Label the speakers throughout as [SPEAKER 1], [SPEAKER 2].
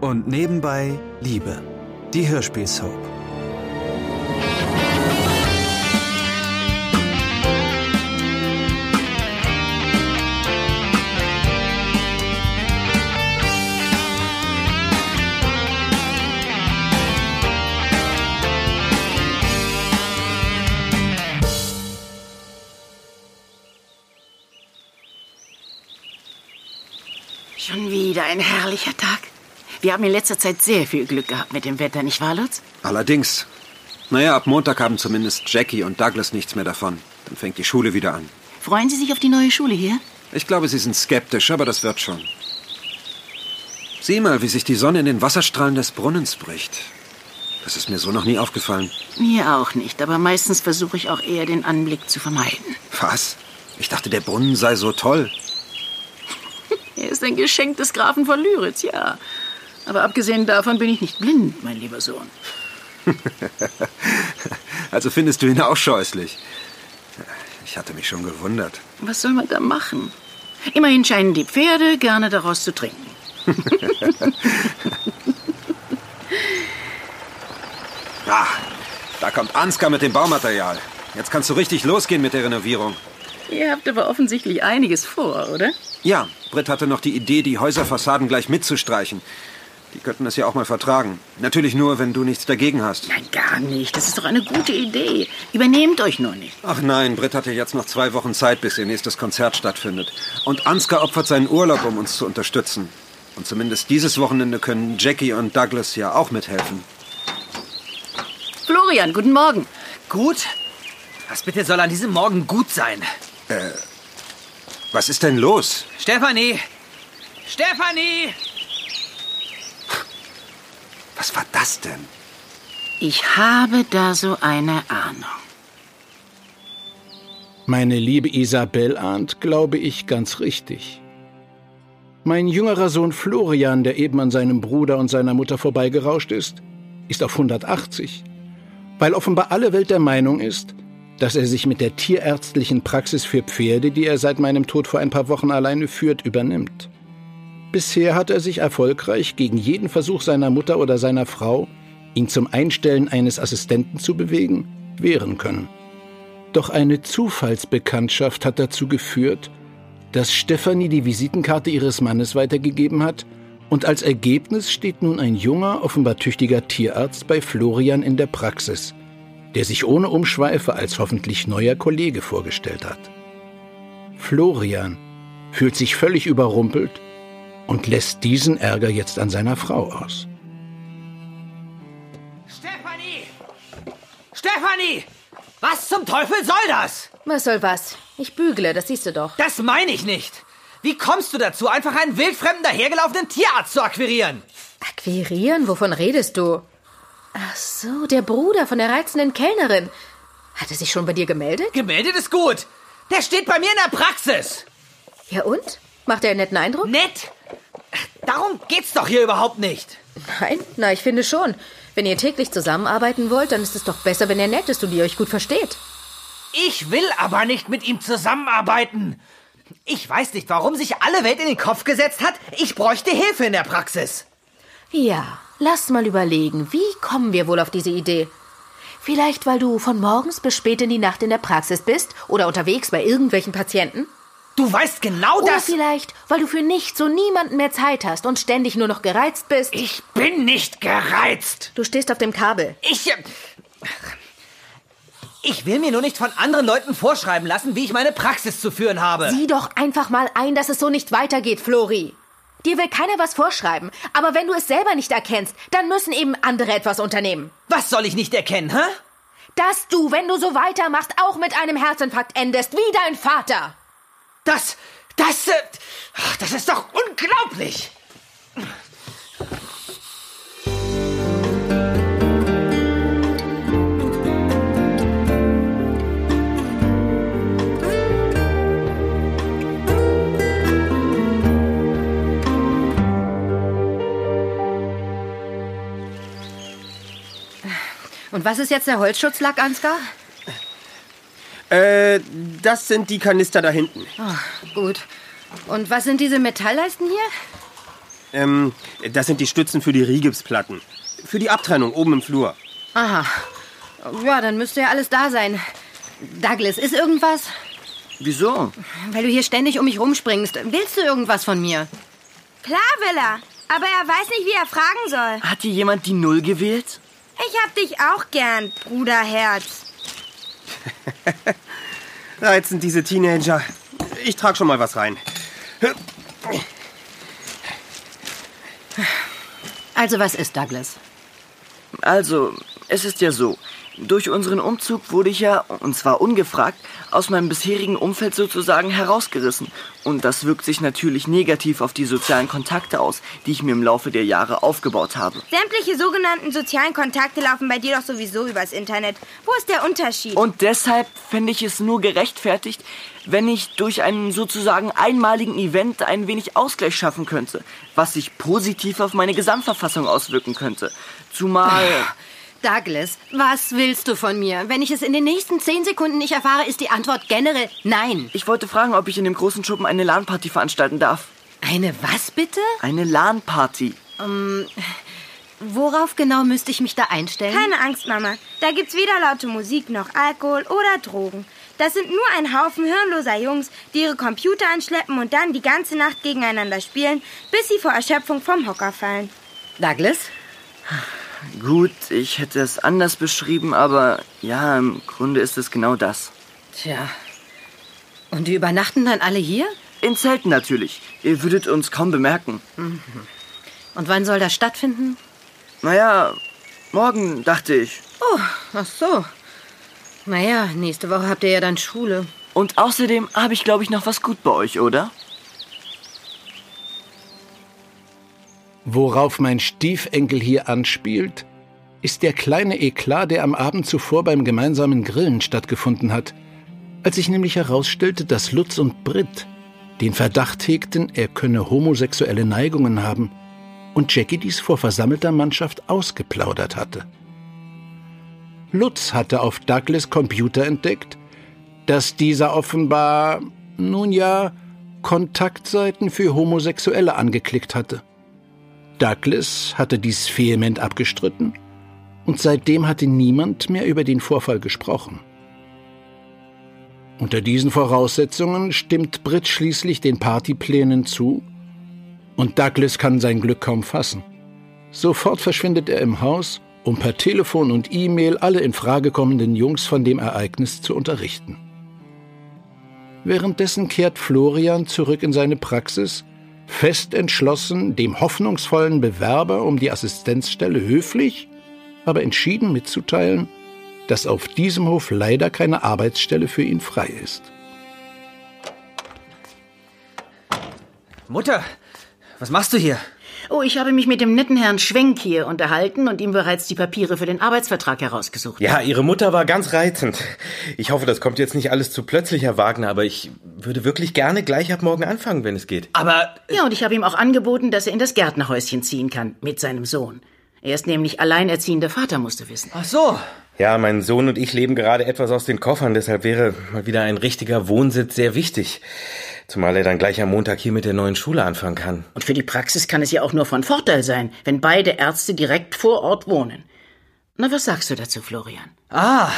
[SPEAKER 1] und nebenbei Liebe. Die Hörspielsoap.
[SPEAKER 2] Schon wieder ein herrlicher Tag. Wir haben in letzter Zeit sehr viel Glück gehabt mit dem Wetter, nicht wahr, Lutz?
[SPEAKER 3] Allerdings. Naja, ab Montag haben zumindest Jackie und Douglas nichts mehr davon. Dann fängt die Schule wieder an.
[SPEAKER 2] Freuen Sie sich auf die neue Schule hier?
[SPEAKER 3] Ich glaube, sie sind skeptisch, aber das wird schon. Sieh mal, wie sich die Sonne in den Wasserstrahlen des Brunnens bricht. Das ist mir so noch nie aufgefallen.
[SPEAKER 2] Mir auch nicht, aber meistens versuche ich auch eher den Anblick zu vermeiden.
[SPEAKER 3] Was? Ich dachte, der Brunnen sei so toll.
[SPEAKER 2] Er ist ein Geschenk des Grafen von Lyritz, ja. Aber abgesehen davon bin ich nicht blind, mein lieber Sohn.
[SPEAKER 3] Also findest du ihn auch scheußlich. Ich hatte mich schon gewundert.
[SPEAKER 2] Was soll man da machen? Immerhin scheinen die Pferde gerne daraus zu trinken.
[SPEAKER 3] Ah, da kommt Ansgar mit dem Baumaterial. Jetzt kannst du richtig losgehen mit der Renovierung.
[SPEAKER 2] Ihr habt aber offensichtlich einiges vor, oder?
[SPEAKER 3] Ja, Britt hatte noch die Idee, die Häuserfassaden gleich mitzustreichen. Die könnten das ja auch mal vertragen. Natürlich nur, wenn du nichts dagegen hast.
[SPEAKER 2] Nein, gar nicht. Das ist doch eine gute Idee. Übernehmt euch nur nicht.
[SPEAKER 3] Ach nein, Britt hatte jetzt noch zwei Wochen Zeit, bis ihr nächstes Konzert stattfindet. Und Ansgar opfert seinen Urlaub, um uns zu unterstützen. Und zumindest dieses Wochenende können Jackie und Douglas ja auch mithelfen.
[SPEAKER 2] Florian, guten Morgen.
[SPEAKER 4] Gut? Was bitte soll an diesem Morgen gut sein?
[SPEAKER 3] Was ist denn los?
[SPEAKER 4] Stefanie! Stefanie!
[SPEAKER 3] Was war das denn?
[SPEAKER 2] Ich habe da so eine Ahnung.
[SPEAKER 5] Meine liebe Isabel ahnt, glaube ich, ganz richtig. Mein jüngerer Sohn Florian, der eben an seinem Bruder und seiner Mutter vorbeigerauscht ist, ist auf 180, weil offenbar alle Welt der Meinung ist, dass er sich mit der tierärztlichen Praxis für Pferde, die er seit meinem Tod vor ein paar Wochen alleine führt, übernimmt. Bisher hat er sich erfolgreich gegen jeden Versuch seiner Mutter oder seiner Frau, ihn zum Einstellen eines Assistenten zu bewegen, wehren können. Doch eine Zufallsbekanntschaft hat dazu geführt, dass Stefanie die Visitenkarte ihres Mannes weitergegeben hat und als Ergebnis steht nun ein junger, offenbar tüchtiger Tierarzt bei Florian in der Praxis, der sich ohne Umschweife als hoffentlich neuer Kollege vorgestellt hat. Florian fühlt sich völlig überrumpelt und lässt diesen Ärger jetzt an seiner Frau aus.
[SPEAKER 4] Stefanie! Stefanie! Was zum Teufel soll das?
[SPEAKER 6] Was soll was? Ich bügle, das siehst du doch.
[SPEAKER 4] Das meine ich nicht. Wie kommst du dazu, einfach einen wildfremden dahergelaufenen Tierarzt zu akquirieren?
[SPEAKER 6] Akquirieren? Wovon redest du? Ach so, der Bruder von der reizenden Kellnerin. Hat er sich schon bei dir gemeldet?
[SPEAKER 4] Gemeldet ist gut. Der steht bei mir in der Praxis.
[SPEAKER 6] Ja und? Macht er einen netten Eindruck?
[SPEAKER 4] Nett. Darum geht's doch hier überhaupt nicht.
[SPEAKER 6] Nein, na, ich finde schon. Wenn ihr täglich zusammenarbeiten wollt, dann ist es doch besser, wenn er nett ist und ihr euch gut versteht.
[SPEAKER 4] Ich will aber nicht mit ihm zusammenarbeiten. Ich weiß nicht, warum sich alle Welt in den Kopf gesetzt hat, ich bräuchte Hilfe in der Praxis.
[SPEAKER 6] Ja, lass mal überlegen, wie kommen wir wohl auf diese Idee? Vielleicht, weil du von morgens bis spät in die Nacht in der Praxis bist oder unterwegs bei irgendwelchen Patienten?
[SPEAKER 4] Du weißt genau
[SPEAKER 6] Oder
[SPEAKER 4] das.
[SPEAKER 6] vielleicht, weil du für nichts und niemanden mehr Zeit hast und ständig nur noch gereizt bist?
[SPEAKER 4] Ich bin nicht gereizt.
[SPEAKER 6] Du stehst auf dem Kabel.
[SPEAKER 4] Ich. äh, Ich will mir nur nicht von anderen Leuten vorschreiben lassen, wie ich meine Praxis zu führen habe.
[SPEAKER 6] Sieh doch einfach mal ein, dass es so nicht weitergeht, Flori. Dir will keiner was vorschreiben, aber wenn du es selber nicht erkennst, dann müssen eben andere etwas unternehmen.
[SPEAKER 4] Was soll ich nicht erkennen, hä?
[SPEAKER 6] Dass du, wenn du so weitermachst, auch mit einem Herzinfarkt endest, wie dein Vater.
[SPEAKER 4] Das. Das. äh, Das ist doch unglaublich.
[SPEAKER 6] Und was ist jetzt der Holzschutzlack, Ansgar?
[SPEAKER 7] Äh, das sind die Kanister da hinten.
[SPEAKER 6] Gut. Und was sind diese Metallleisten hier?
[SPEAKER 7] Ähm, das sind die Stützen für die Rigipsplatten. Für die Abtrennung oben im Flur.
[SPEAKER 8] Aha. Ja, dann müsste ja alles da sein. Douglas, ist irgendwas?
[SPEAKER 9] Wieso?
[SPEAKER 8] Weil du hier ständig um mich rumspringst. Willst du irgendwas von mir?
[SPEAKER 10] Klar will er. Aber er weiß nicht, wie er fragen soll.
[SPEAKER 9] Hat hier jemand die Null gewählt?
[SPEAKER 10] Ich hab dich auch gern, Bruderherz.
[SPEAKER 7] Reizend, diese Teenager. Ich trag schon mal was rein.
[SPEAKER 8] Also, was ist Douglas?
[SPEAKER 9] Also, es ist ja so. Durch unseren Umzug wurde ich ja, und zwar ungefragt, aus meinem bisherigen Umfeld sozusagen herausgerissen. Und das wirkt sich natürlich negativ auf die sozialen Kontakte aus, die ich mir im Laufe der Jahre aufgebaut habe.
[SPEAKER 10] Sämtliche sogenannten sozialen Kontakte laufen bei dir doch sowieso übers Internet. Wo ist der Unterschied?
[SPEAKER 9] Und deshalb fände ich es nur gerechtfertigt, wenn ich durch einen sozusagen einmaligen Event ein wenig Ausgleich schaffen könnte, was sich positiv auf meine Gesamtverfassung auswirken könnte. Zumal...
[SPEAKER 8] Douglas, was willst du von mir? Wenn ich es in den nächsten zehn Sekunden nicht erfahre, ist die Antwort generell nein.
[SPEAKER 9] Ich wollte fragen, ob ich in dem großen Schuppen eine LAN-Party veranstalten darf.
[SPEAKER 8] Eine was bitte?
[SPEAKER 9] Eine LAN-Party.
[SPEAKER 8] Ähm, worauf genau müsste ich mich da einstellen?
[SPEAKER 10] Keine Angst, Mama. Da gibt's weder laute Musik noch Alkohol oder Drogen. Das sind nur ein Haufen hirnloser Jungs, die ihre Computer anschleppen und dann die ganze Nacht gegeneinander spielen, bis sie vor Erschöpfung vom Hocker fallen.
[SPEAKER 8] Douglas?
[SPEAKER 9] Gut, ich hätte es anders beschrieben, aber ja, im Grunde ist es genau das.
[SPEAKER 8] Tja. Und die übernachten dann alle hier?
[SPEAKER 9] In Zelten natürlich. Ihr würdet uns kaum bemerken.
[SPEAKER 8] Mhm. Und wann soll das stattfinden?
[SPEAKER 9] Naja, morgen, dachte ich.
[SPEAKER 8] Oh, ach so. Naja, nächste Woche habt ihr ja dann Schule.
[SPEAKER 9] Und außerdem habe ich, glaube ich, noch was gut bei euch, oder?
[SPEAKER 5] Worauf mein Stiefenkel hier anspielt, ist der kleine Eklat, der am Abend zuvor beim gemeinsamen Grillen stattgefunden hat, als sich nämlich herausstellte, dass Lutz und Britt den Verdacht hegten, er könne homosexuelle Neigungen haben und Jackie dies vor versammelter Mannschaft ausgeplaudert hatte. Lutz hatte auf Douglas Computer entdeckt, dass dieser offenbar, nun ja, Kontaktseiten für Homosexuelle angeklickt hatte. Douglas hatte dies vehement abgestritten und seitdem hatte niemand mehr über den Vorfall gesprochen. Unter diesen Voraussetzungen stimmt Britt schließlich den Partyplänen zu und Douglas kann sein Glück kaum fassen. Sofort verschwindet er im Haus, um per Telefon und E-Mail alle in Frage kommenden Jungs von dem Ereignis zu unterrichten. Währenddessen kehrt Florian zurück in seine Praxis fest entschlossen, dem hoffnungsvollen Bewerber um die Assistenzstelle höflich, aber entschieden mitzuteilen, dass auf diesem Hof leider keine Arbeitsstelle für ihn frei ist.
[SPEAKER 4] Mutter, was machst du hier?
[SPEAKER 2] Oh, ich habe mich mit dem netten Herrn Schwenk hier unterhalten und ihm bereits die Papiere für den Arbeitsvertrag herausgesucht.
[SPEAKER 11] Ja, Ihre Mutter war ganz reizend. Ich hoffe, das kommt jetzt nicht alles zu plötzlich, Herr Wagner, aber ich würde wirklich gerne gleich ab morgen anfangen, wenn es geht.
[SPEAKER 4] Aber.
[SPEAKER 2] Ja, und ich habe ihm auch angeboten, dass er in das Gärtnerhäuschen ziehen kann mit seinem Sohn. Er ist nämlich alleinerziehender Vater, musst du wissen.
[SPEAKER 4] Ach so.
[SPEAKER 11] Ja, mein Sohn und ich leben gerade etwas aus den Koffern, deshalb wäre mal wieder ein richtiger Wohnsitz sehr wichtig. Zumal er dann gleich am Montag hier mit der neuen Schule anfangen kann.
[SPEAKER 2] Und für die Praxis kann es ja auch nur von Vorteil sein, wenn beide Ärzte direkt vor Ort wohnen. Na, was sagst du dazu, Florian?
[SPEAKER 4] Ah,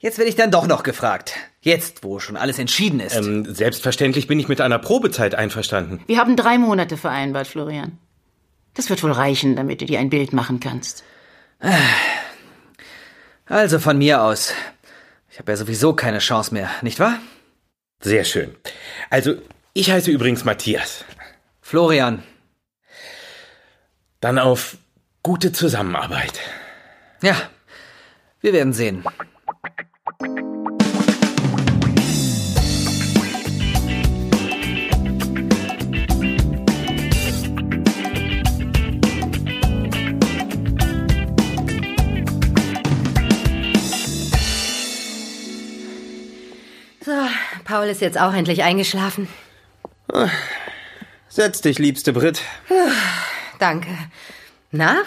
[SPEAKER 4] jetzt werde ich dann doch noch gefragt. Jetzt, wo schon alles entschieden ist.
[SPEAKER 11] Ähm, selbstverständlich bin ich mit einer Probezeit einverstanden.
[SPEAKER 2] Wir haben drei Monate vereinbart, Florian. Das wird wohl reichen, damit du dir ein Bild machen kannst.
[SPEAKER 4] Also von mir aus. Ich habe ja sowieso keine Chance mehr, nicht wahr?
[SPEAKER 11] Sehr schön. Also, ich heiße übrigens Matthias.
[SPEAKER 4] Florian.
[SPEAKER 11] Dann auf gute Zusammenarbeit.
[SPEAKER 4] Ja, wir werden sehen.
[SPEAKER 8] Paul ist jetzt auch endlich eingeschlafen.
[SPEAKER 7] Setz dich, liebste Brit.
[SPEAKER 8] Danke. Na,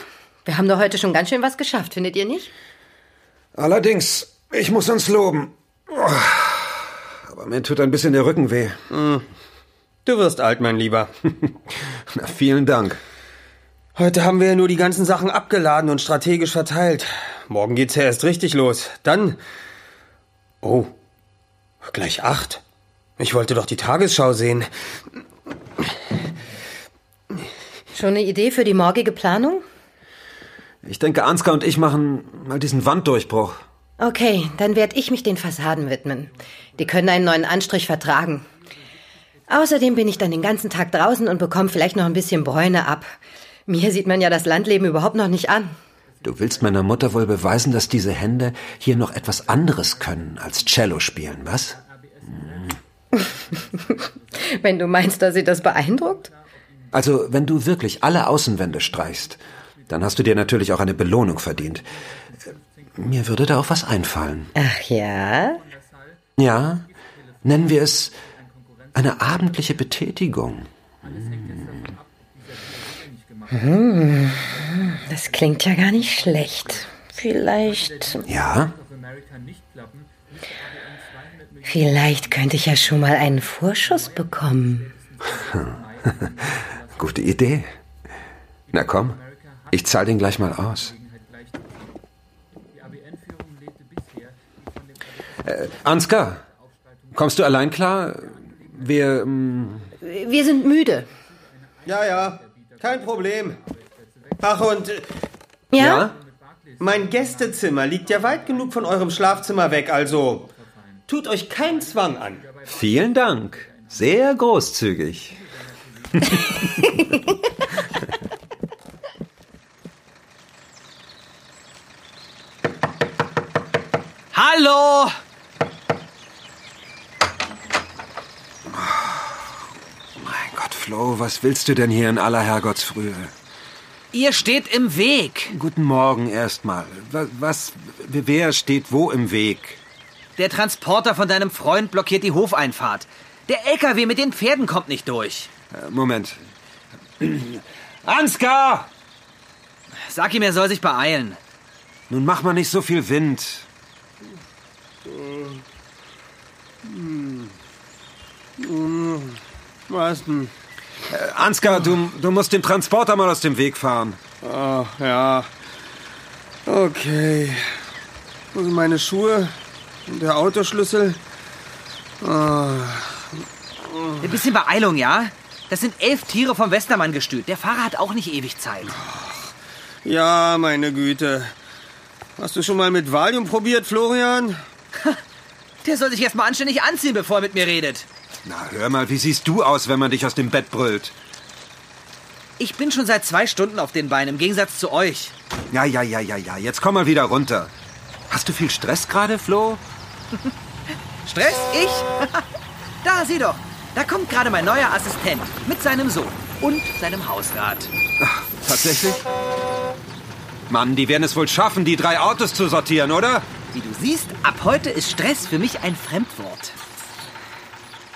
[SPEAKER 8] wir haben doch heute schon ganz schön was geschafft, findet ihr nicht?
[SPEAKER 3] Allerdings, ich muss uns loben. Aber mir tut ein bisschen der Rücken weh.
[SPEAKER 7] Du wirst alt, mein Lieber.
[SPEAKER 3] Na, vielen Dank.
[SPEAKER 7] Heute haben wir ja nur die ganzen Sachen abgeladen und strategisch verteilt. Morgen geht's ja erst richtig los. Dann. Oh. Gleich acht. Ich wollte doch die Tagesschau sehen.
[SPEAKER 8] Schon eine Idee für die morgige Planung?
[SPEAKER 3] Ich denke, Ansgar und ich machen mal diesen Wanddurchbruch.
[SPEAKER 8] Okay, dann werde ich mich den Fassaden widmen. Die können einen neuen Anstrich vertragen. Außerdem bin ich dann den ganzen Tag draußen und bekomme vielleicht noch ein bisschen Bräune ab. Mir sieht man ja das Landleben überhaupt noch nicht an.
[SPEAKER 3] Du willst meiner Mutter wohl beweisen, dass diese Hände hier noch etwas anderes können als Cello spielen, was?
[SPEAKER 8] wenn du meinst, dass sie das beeindruckt?
[SPEAKER 3] Also, wenn du wirklich alle Außenwände streichst, dann hast du dir natürlich auch eine Belohnung verdient. Mir würde da auch was einfallen.
[SPEAKER 8] Ach ja?
[SPEAKER 3] Ja, nennen wir es eine abendliche Betätigung.
[SPEAKER 8] Hm, das klingt ja gar nicht schlecht. Vielleicht.
[SPEAKER 3] Ja?
[SPEAKER 8] Vielleicht könnte ich ja schon mal einen Vorschuss bekommen.
[SPEAKER 3] Gute Idee. Na komm, ich zahl den gleich mal aus. Äh, Ansgar, kommst du allein klar? Wir. Ähm
[SPEAKER 8] Wir sind müde.
[SPEAKER 7] Ja, ja, kein Problem. Ach, und. äh,
[SPEAKER 8] Ja?
[SPEAKER 3] ja?
[SPEAKER 7] Mein Gästezimmer liegt ja weit genug von eurem Schlafzimmer weg, also. Tut euch keinen Zwang an.
[SPEAKER 3] Vielen Dank. Sehr großzügig.
[SPEAKER 4] Hallo!
[SPEAKER 3] Mein Gott, Flo, was willst du denn hier in aller Herrgottsfrühe?
[SPEAKER 4] Ihr steht im Weg.
[SPEAKER 3] Guten Morgen erstmal. Was, was, wer steht wo im Weg?
[SPEAKER 4] Der Transporter von deinem Freund blockiert die Hofeinfahrt. Der LKW mit den Pferden kommt nicht durch.
[SPEAKER 3] Äh, Moment. Ansgar!
[SPEAKER 4] Sag ihm, er soll sich beeilen.
[SPEAKER 3] Nun mach mal nicht so viel Wind.
[SPEAKER 7] Was denn?
[SPEAKER 3] Äh, Ansgar, du, du musst den Transporter mal aus dem Weg fahren.
[SPEAKER 7] Ach, ja. Okay. Wo sind meine Schuhe? Und der Autoschlüssel?
[SPEAKER 4] Ein bisschen Beeilung, ja? Das sind elf Tiere vom Westermann-Gestüt. Der Fahrer hat auch nicht ewig Zeit.
[SPEAKER 7] Ja, meine Güte. Hast du schon mal mit Valium probiert, Florian?
[SPEAKER 4] Der soll sich erst mal anständig anziehen, bevor er mit mir redet.
[SPEAKER 3] Na, hör mal, wie siehst du aus, wenn man dich aus dem Bett brüllt?
[SPEAKER 4] Ich bin schon seit zwei Stunden auf den Beinen, im Gegensatz zu euch.
[SPEAKER 3] Ja, ja, ja, ja, ja. Jetzt komm mal wieder runter. Hast du viel Stress gerade, Flo?
[SPEAKER 4] Stress? Ich? da, sieh doch. Da kommt gerade mein neuer Assistent mit seinem Sohn und seinem Hausrat.
[SPEAKER 3] Tatsächlich? Mann, die werden es wohl schaffen, die drei Autos zu sortieren, oder?
[SPEAKER 4] Wie du siehst, ab heute ist Stress für mich ein Fremdwort.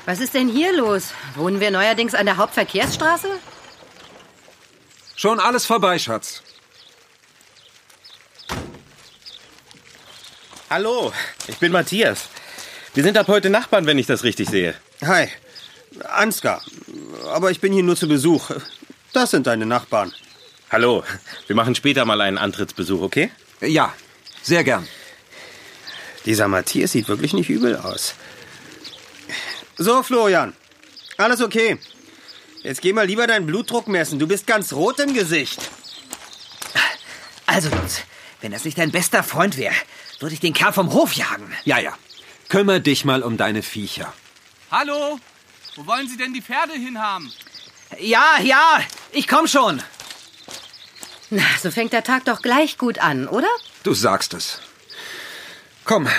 [SPEAKER 8] Was ist denn hier los? Wohnen wir neuerdings an der Hauptverkehrsstraße?
[SPEAKER 3] Schon alles vorbei, Schatz.
[SPEAKER 11] Hallo, ich bin Matthias. Wir sind ab heute Nachbarn, wenn ich das richtig sehe.
[SPEAKER 7] Hi. Ansgar. Aber ich bin hier nur zu Besuch. Das sind deine Nachbarn.
[SPEAKER 11] Hallo, wir machen später mal einen Antrittsbesuch, okay?
[SPEAKER 3] Ja, sehr gern.
[SPEAKER 7] Dieser Matthias sieht wirklich nicht übel aus. So, Florian. Alles okay. Jetzt geh mal lieber deinen Blutdruck messen. Du bist ganz rot im Gesicht.
[SPEAKER 4] Also, Jungs, wenn das nicht dein bester Freund wäre, würde ich den Kerl vom Hof jagen.
[SPEAKER 3] Ja, ja. Kümmer dich mal um deine Viecher.
[SPEAKER 12] Hallo? Wo wollen Sie denn die Pferde hinhaben?
[SPEAKER 4] Ja, ja, ich komm schon.
[SPEAKER 8] Na, so fängt der Tag doch gleich gut an, oder?
[SPEAKER 3] Du sagst es. Komm,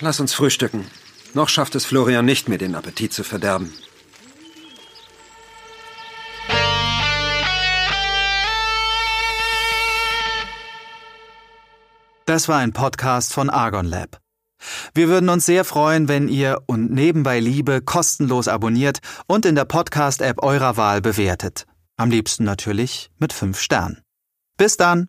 [SPEAKER 3] lass uns frühstücken. Noch schafft es Florian nicht, mir den Appetit zu verderben.
[SPEAKER 1] Das war ein Podcast von Argon Lab. Wir würden uns sehr freuen, wenn ihr und nebenbei Liebe kostenlos abonniert und in der Podcast-App eurer Wahl bewertet. Am liebsten natürlich mit fünf Sternen. Bis dann!